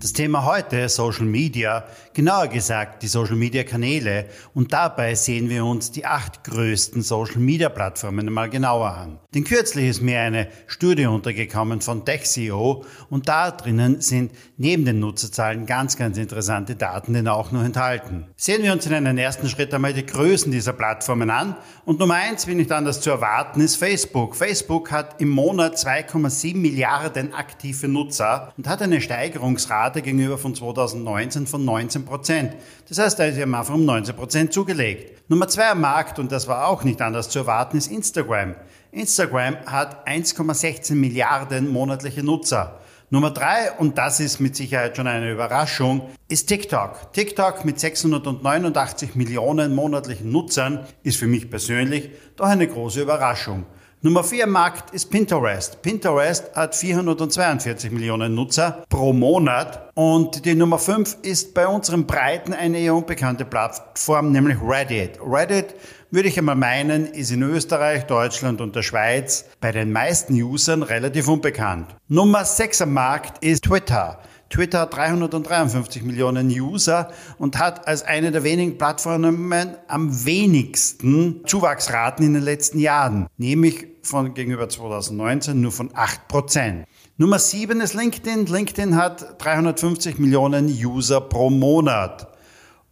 Das Thema heute Social Media, genauer gesagt die Social Media Kanäle und dabei sehen wir uns die acht größten Social Media Plattformen mal genauer an. Denn kürzlich ist mir eine Studie untergekommen von TechCEO und da drinnen sind neben den Nutzerzahlen ganz, ganz interessante Daten denn auch noch enthalten. Sehen wir uns in einem ersten Schritt einmal die Größen dieser Plattformen an und Nummer eins, wie nicht anders zu erwarten, ist Facebook. Facebook hat im Monat 2,7 Milliarden aktive Nutzer und hat eine Steigerungsrate Rate gegenüber von 2019 von 19 Prozent. Das heißt, da ist am Anfang um 19 Prozent zugelegt. Nummer zwei am Markt, und das war auch nicht anders zu erwarten, ist Instagram. Instagram hat 1,16 Milliarden monatliche Nutzer. Nummer drei, und das ist mit Sicherheit schon eine Überraschung, ist TikTok. TikTok mit 689 Millionen monatlichen Nutzern ist für mich persönlich doch eine große Überraschung. Nummer 4 im Markt ist Pinterest. Pinterest hat 442 Millionen Nutzer pro Monat. Und die Nummer 5 ist bei unseren Breiten eine eher unbekannte Plattform, nämlich Reddit. Reddit, würde ich einmal meinen, ist in Österreich, Deutschland und der Schweiz bei den meisten Usern relativ unbekannt. Nummer 6 am Markt ist Twitter. Twitter hat 353 Millionen User und hat als eine der wenigen Plattformen am wenigsten Zuwachsraten in den letzten Jahren, nämlich von gegenüber 2019 nur von 8 Prozent. Nummer 7 ist LinkedIn. LinkedIn hat 350 Millionen User pro Monat.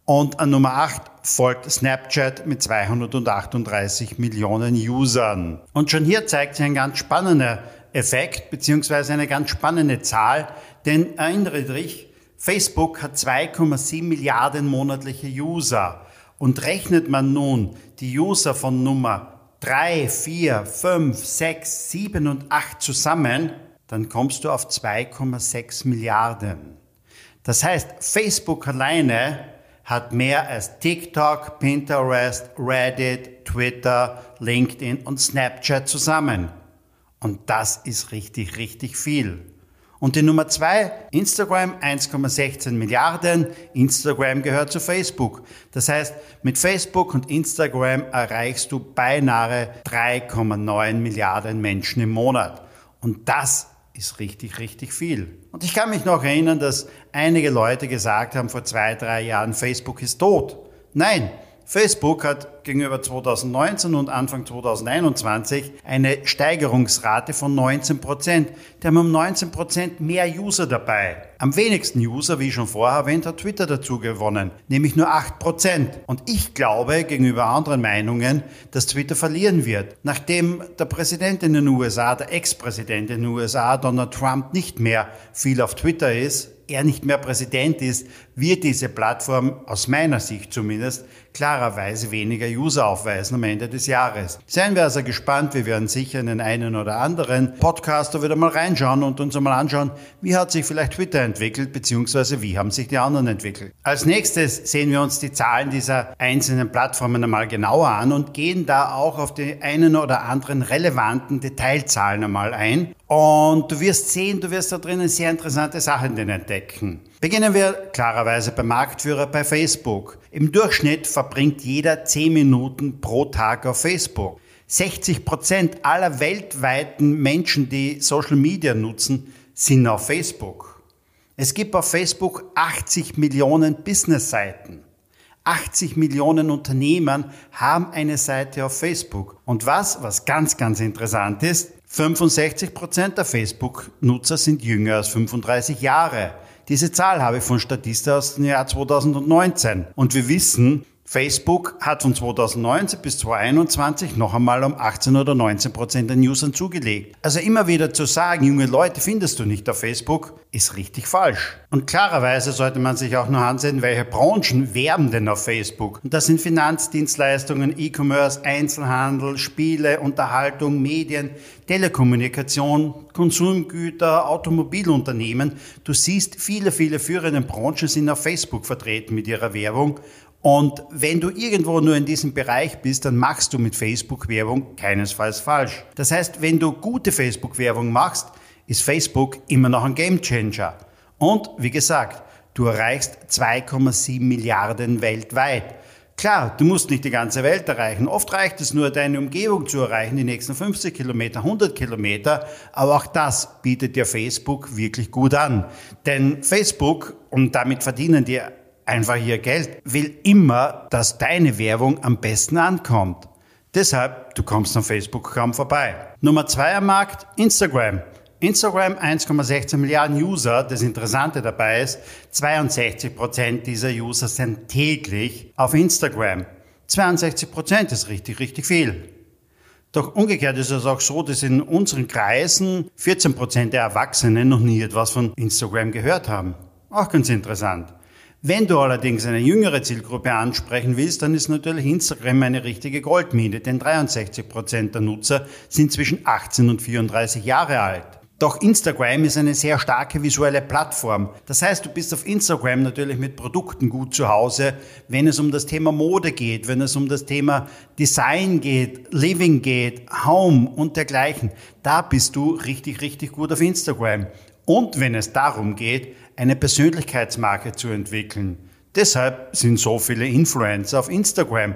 Und an Nummer 8 folgt Snapchat mit 238 Millionen Usern. Und schon hier zeigt sich ein ganz spannender Effekt beziehungsweise eine ganz spannende Zahl, denn erinnere dich, Facebook hat 2,7 Milliarden monatliche User und rechnet man nun die User von Nummer 3, 4, 5, 6, 7 und 8 zusammen, dann kommst du auf 2,6 Milliarden. Das heißt, Facebook alleine hat mehr als TikTok, Pinterest, Reddit, Twitter, LinkedIn und Snapchat zusammen. Und das ist richtig, richtig viel. Und die Nummer zwei, Instagram 1,16 Milliarden. Instagram gehört zu Facebook. Das heißt, mit Facebook und Instagram erreichst du beinahe 3,9 Milliarden Menschen im Monat. Und das ist richtig, richtig viel. Und ich kann mich noch erinnern, dass einige Leute gesagt haben vor zwei, drei Jahren, Facebook ist tot. Nein, Facebook hat gegenüber 2019 und Anfang 2021 eine Steigerungsrate von 19 Prozent. Die haben um 19 Prozent mehr User dabei. Am wenigsten User, wie schon vorher erwähnt, hat Twitter dazu gewonnen, nämlich nur 8 Prozent. Und ich glaube gegenüber anderen Meinungen, dass Twitter verlieren wird. Nachdem der Präsident in den USA, der Ex-Präsident in den USA, Donald Trump, nicht mehr viel auf Twitter ist, er nicht mehr Präsident ist, wird diese Plattform aus meiner Sicht zumindest klarerweise weniger User aufweisen am Ende des Jahres. Seien wir also gespannt, wir werden sicher in den einen oder anderen Podcaster wieder mal reinschauen und uns einmal anschauen, wie hat sich vielleicht Twitter entwickelt, beziehungsweise wie haben sich die anderen entwickelt. Als nächstes sehen wir uns die Zahlen dieser einzelnen Plattformen einmal genauer an und gehen da auch auf die einen oder anderen relevanten Detailzahlen einmal ein. Und du wirst sehen, du wirst da drinnen sehr interessante Sachen entdecken. Beginnen wir klarerweise beim Marktführer bei Facebook. Im Durchschnitt verbringt jeder 10 Minuten pro Tag auf Facebook. 60 Prozent aller weltweiten Menschen, die Social Media nutzen, sind auf Facebook. Es gibt auf Facebook 80 Millionen Business-Seiten. 80 Millionen Unternehmen haben eine Seite auf Facebook. Und was, was ganz, ganz interessant ist, 65 Prozent der Facebook-Nutzer sind jünger als 35 Jahre. Diese Zahl habe ich von Statista aus dem Jahr 2019. Und wir wissen, Facebook hat von 2019 bis 2021 noch einmal um 18 oder 19 Prozent den Usern zugelegt. Also immer wieder zu sagen, junge Leute findest du nicht auf Facebook, ist richtig falsch. Und klarerweise sollte man sich auch nur ansehen, welche Branchen werben denn auf Facebook. Und das sind Finanzdienstleistungen, E-Commerce, Einzelhandel, Spiele, Unterhaltung, Medien, Telekommunikation, Konsumgüter, Automobilunternehmen. Du siehst, viele, viele führende Branchen sind auf Facebook vertreten mit ihrer Werbung Und wenn du irgendwo nur in diesem Bereich bist, dann machst du mit Facebook-Werbung keinesfalls falsch. Das heißt, wenn du gute Facebook-Werbung machst, ist Facebook immer noch ein Gamechanger. Und wie gesagt, du erreichst 2,7 Milliarden weltweit. Klar, du musst nicht die ganze Welt erreichen. Oft reicht es nur, deine Umgebung zu erreichen, die nächsten 50 Kilometer, 100 Kilometer. Aber auch das bietet dir Facebook wirklich gut an. Denn Facebook, und damit verdienen die einfach ihr Geld, will immer, dass deine Werbung am besten ankommt. Deshalb, du kommst an Facebook kaum vorbei. Nummer zwei am Markt, Instagram. Instagram 1,16 Milliarden User. Das Interessante dabei ist, 62 Prozent dieser User sind täglich auf Instagram. 62 Prozent ist richtig, richtig viel. Doch umgekehrt ist es auch so, dass in unseren Kreisen 14 Prozent der Erwachsenen noch nie etwas von Instagram gehört haben. Auch ganz interessant. Wenn du allerdings eine jüngere Zielgruppe ansprechen willst, dann ist natürlich Instagram eine richtige Goldmine, denn 63 Prozent der Nutzer sind zwischen 18 und 34 Jahre alt. Doch Instagram ist eine sehr starke visuelle Plattform. Das heißt, du bist auf Instagram natürlich mit Produkten gut zu Hause, wenn es um das Thema Mode geht, wenn es um das Thema Design geht, Living geht, Home und dergleichen. Da bist du richtig, richtig gut auf Instagram. Und wenn es darum geht, eine Persönlichkeitsmarke zu entwickeln. Deshalb sind so viele Influencer auf Instagram.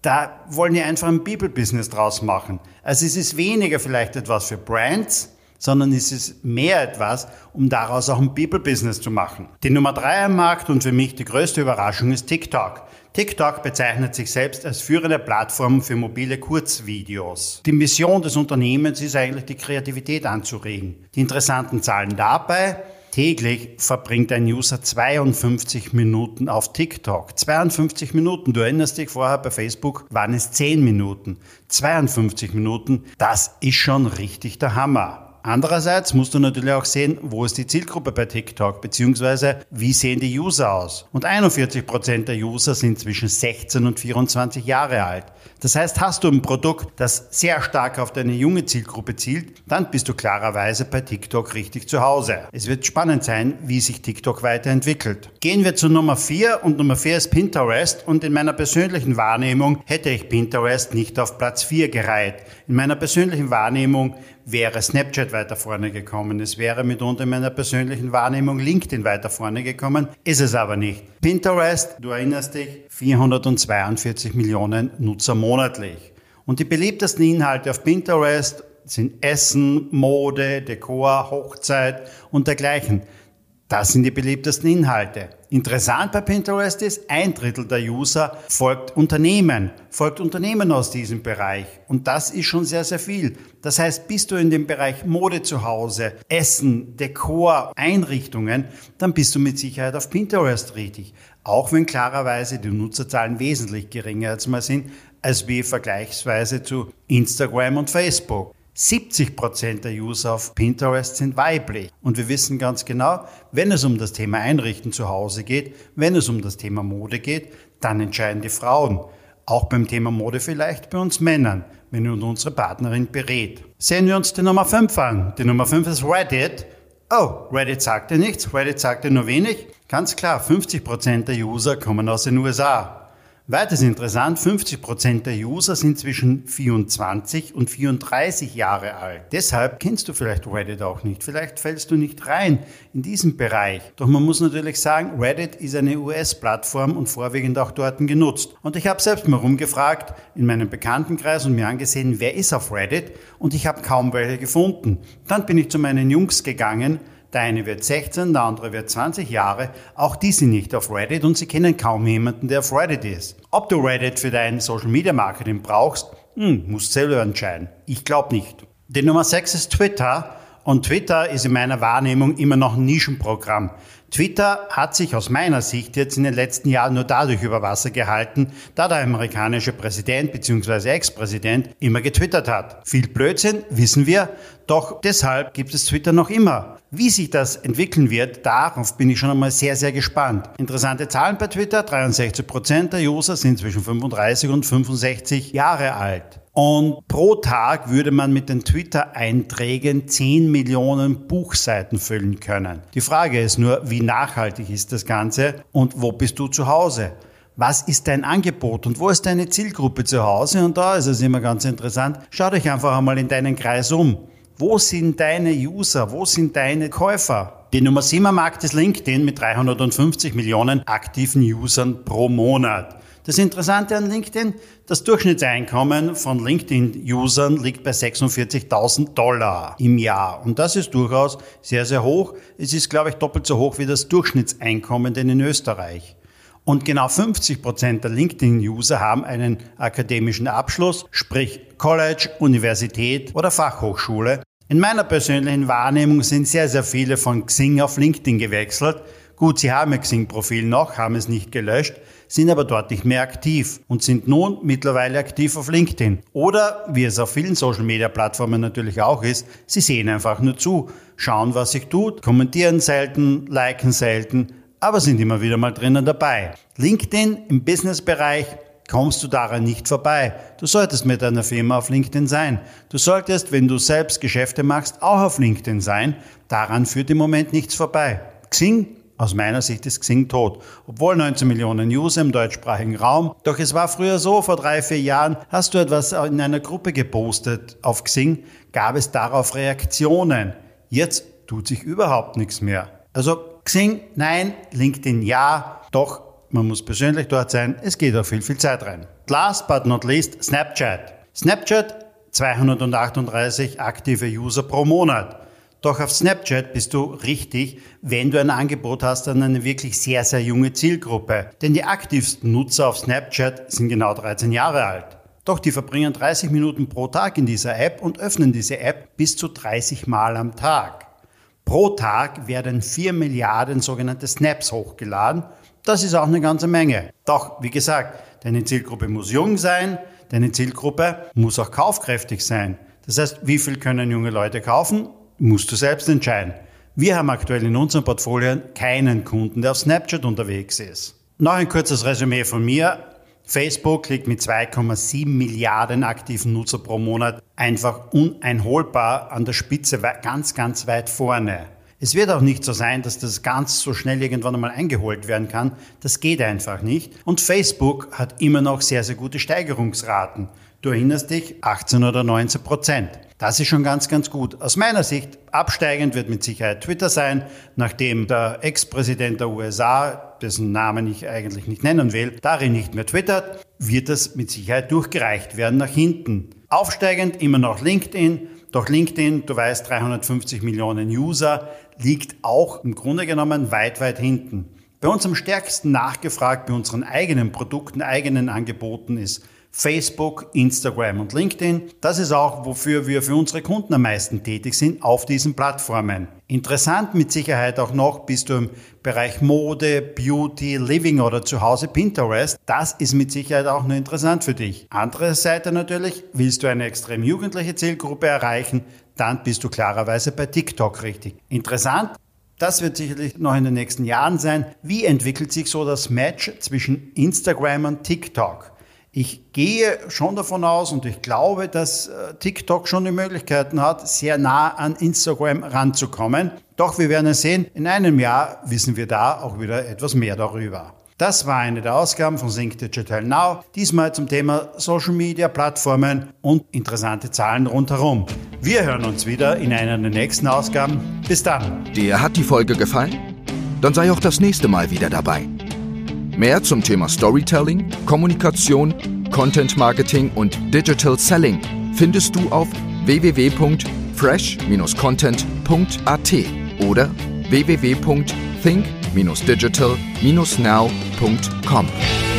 Da wollen die einfach ein People-Business draus machen. Also es ist weniger vielleicht etwas für Brands, sondern es ist mehr etwas, um daraus auch ein People-Business zu machen. Die Nummer drei am Markt und für mich die größte Überraschung ist TikTok. TikTok bezeichnet sich selbst als führende Plattform für mobile Kurzvideos. Die Mission des Unternehmens ist eigentlich die Kreativität anzuregen. Die interessanten Zahlen dabei, Täglich verbringt ein User 52 Minuten auf TikTok. 52 Minuten. Du erinnerst dich vorher bei Facebook waren es 10 Minuten. 52 Minuten. Das ist schon richtig der Hammer. Andererseits musst du natürlich auch sehen, wo ist die Zielgruppe bei TikTok, beziehungsweise wie sehen die User aus. Und 41 Prozent der User sind zwischen 16 und 24 Jahre alt. Das heißt, hast du ein Produkt, das sehr stark auf deine junge Zielgruppe zielt, dann bist du klarerweise bei TikTok richtig zu Hause. Es wird spannend sein, wie sich TikTok weiterentwickelt. Gehen wir zu Nummer 4 und Nummer 4 ist Pinterest und in meiner persönlichen Wahrnehmung hätte ich Pinterest nicht auf Platz 4 gereiht. In meiner persönlichen Wahrnehmung wäre Snapchat weiter vorne gekommen. Es wäre mitunter in meiner persönlichen Wahrnehmung LinkedIn weiter vorne gekommen. Ist es aber nicht. Pinterest, du erinnerst dich, 442 Millionen Nutzer monatlich. Und die beliebtesten Inhalte auf Pinterest sind Essen, Mode, Dekor, Hochzeit und dergleichen. Das sind die beliebtesten Inhalte. Interessant bei Pinterest ist, ein Drittel der User folgt Unternehmen, folgt Unternehmen aus diesem Bereich. Und das ist schon sehr, sehr viel. Das heißt, bist du in dem Bereich Mode zu Hause, Essen, Dekor, Einrichtungen, dann bist du mit Sicherheit auf Pinterest richtig. Auch wenn klarerweise die Nutzerzahlen wesentlich geringer als mal sind, als wie vergleichsweise zu Instagram und Facebook. 70 Prozent der User auf Pinterest sind weiblich. Und wir wissen ganz genau, wenn es um das Thema Einrichten zu Hause geht, wenn es um das Thema Mode geht, dann entscheiden die Frauen. Auch beim Thema Mode vielleicht bei uns Männern, wenn uns unsere Partnerin berät. Sehen wir uns die Nummer 5 an. Die Nummer 5 ist Reddit. Oh, Reddit sagte nichts, Reddit sagte nur wenig. Ganz klar, 50 Prozent der User kommen aus den USA. Weiters interessant, 50 Prozent der User sind zwischen 24 und 34 Jahre alt. Deshalb kennst du vielleicht Reddit auch nicht. Vielleicht fällst du nicht rein in diesen Bereich. Doch man muss natürlich sagen, Reddit ist eine US-Plattform und vorwiegend auch dort genutzt. Und ich habe selbst mal rumgefragt in meinem Bekanntenkreis und mir angesehen, wer ist auf Reddit und ich habe kaum welche gefunden. Dann bin ich zu meinen Jungs gegangen, der eine wird 16, der andere wird 20 Jahre. Auch die sind nicht auf Reddit und sie kennen kaum jemanden, der auf Reddit ist. Ob du Reddit für dein Social Media Marketing brauchst, hm, musst selber entscheiden. Ich glaube nicht. Die Nummer 6 ist Twitter. Und Twitter ist in meiner Wahrnehmung immer noch ein Nischenprogramm. Twitter hat sich aus meiner Sicht jetzt in den letzten Jahren nur dadurch über Wasser gehalten, da der amerikanische Präsident bzw. Ex-Präsident immer getwittert hat. Viel Blödsinn, wissen wir, doch deshalb gibt es Twitter noch immer. Wie sich das entwickeln wird, darauf bin ich schon einmal sehr, sehr gespannt. Interessante Zahlen bei Twitter, 63 Prozent der User sind zwischen 35 und 65 Jahre alt. Und pro Tag würde man mit den Twitter-Einträgen 10 Millionen Buchseiten füllen können. Die Frage ist nur, wie nachhaltig ist das Ganze und wo bist du zu Hause? was ist dein Angebot und wo ist deine Zielgruppe zu Hause? Und da ist es immer ganz interessant. Schau dich einfach einmal in deinen Kreis um. Wo sind deine User? Wo sind deine Käufer? Die Nummer 7 am Markt ist LinkedIn mit 350 Millionen aktiven Usern pro Monat. Das Interessante an LinkedIn, das Durchschnittseinkommen von LinkedIn-Usern liegt bei 46.000 Dollar im Jahr. Und das ist durchaus sehr, sehr hoch. Es ist, glaube ich, doppelt so hoch wie das Durchschnittseinkommen denn in Österreich. Und genau 50 Prozent der LinkedIn-User haben einen akademischen Abschluss, sprich College, Universität oder Fachhochschule. In meiner persönlichen Wahrnehmung sind sehr, sehr viele von Xing auf LinkedIn gewechselt. Gut, sie haben ihr Xing-Profil noch, haben es nicht gelöscht, sind aber dort nicht mehr aktiv und sind nun mittlerweile aktiv auf LinkedIn. Oder, wie es auf vielen Social-Media-Plattformen natürlich auch ist, sie sehen einfach nur zu, schauen, was sich tut, kommentieren selten, liken selten, aber sind immer wieder mal drinnen dabei. LinkedIn im Business-Bereich kommst du daran nicht vorbei. Du solltest mit deiner Firma auf LinkedIn sein. Du solltest, wenn du selbst Geschäfte machst, auch auf LinkedIn sein. Daran führt im Moment nichts vorbei. Xing aus meiner Sicht ist Xing tot. Obwohl 19 Millionen User im deutschsprachigen Raum. Doch es war früher so, vor drei, vier Jahren hast du etwas in einer Gruppe gepostet auf Xing, gab es darauf Reaktionen. Jetzt tut sich überhaupt nichts mehr. Also Xing, nein, LinkedIn, ja, doch man muss persönlich dort sein, es geht auch viel, viel Zeit rein. Last but not least, Snapchat. Snapchat, 238 aktive User pro Monat. Doch auf Snapchat bist du richtig, wenn du ein Angebot hast an eine wirklich sehr, sehr junge Zielgruppe. Denn die aktivsten Nutzer auf Snapchat sind genau 13 Jahre alt. Doch die verbringen 30 Minuten pro Tag in dieser App und öffnen diese App bis zu 30 Mal am Tag. Pro Tag werden 4 Milliarden sogenannte Snaps hochgeladen das ist auch eine ganze Menge. Doch, wie gesagt, deine Zielgruppe muss jung sein, deine Zielgruppe muss auch kaufkräftig sein. Das heißt, wie viel können junge Leute kaufen, musst du selbst entscheiden. Wir haben aktuell in unserem Portfolio keinen Kunden, der auf Snapchat unterwegs ist. Noch ein kurzes Resümee von mir. Facebook liegt mit 2,7 Milliarden aktiven Nutzer pro Monat einfach uneinholbar an der Spitze ganz, ganz weit vorne. Es wird auch nicht so sein, dass das ganz so schnell irgendwann einmal eingeholt werden kann. Das geht einfach nicht. Und Facebook hat immer noch sehr, sehr gute Steigerungsraten. Du erinnerst dich, 18 oder 19 Prozent. Das ist schon ganz, ganz gut. Aus meiner Sicht, absteigend wird mit Sicherheit Twitter sein, nachdem der Ex-Präsident der USA, dessen Namen ich eigentlich nicht nennen will, darin nicht mehr twittert, wird das mit Sicherheit durchgereicht werden nach hinten. Aufsteigend immer noch LinkedIn, doch LinkedIn, du weißt, 350 Millionen User, liegt auch im Grunde genommen weit, weit hinten. Bei uns am stärksten nachgefragt bei unseren eigenen Produkten, eigenen Angeboten ist Facebook, Instagram und LinkedIn. Das ist auch, wofür wir für unsere Kunden am meisten tätig sind auf diesen Plattformen. Interessant mit Sicherheit auch noch bist du im Bereich Mode, Beauty, Living oder zu Hause Pinterest. Das ist mit Sicherheit auch nur interessant für dich. Andere Seite natürlich, willst du eine extrem jugendliche Zielgruppe erreichen, dann bist du klarerweise bei TikTok richtig. Interessant, das wird sicherlich noch in den nächsten Jahren sein. Wie entwickelt sich so das Match zwischen Instagram und TikTok? Ich gehe schon davon aus und ich glaube, dass äh, TikTok schon die Möglichkeiten hat, sehr nah an Instagram ranzukommen. Doch wir werden sehen, in einem Jahr wissen wir da auch wieder etwas mehr darüber. Das war eine der Ausgaben von Sync Digital Now, diesmal zum Thema Social Media Plattformen und interessante Zahlen rundherum. Wir hören uns wieder in einer der nächsten Ausgaben. Bis dann. Dir hat die Folge gefallen? Dann sei auch das nächste Mal wieder dabei. Mehr zum Thema Storytelling, Kommunikation, Content Marketing und Digital Selling findest du auf www.fresh-content.at oder www.think-digital-now.com.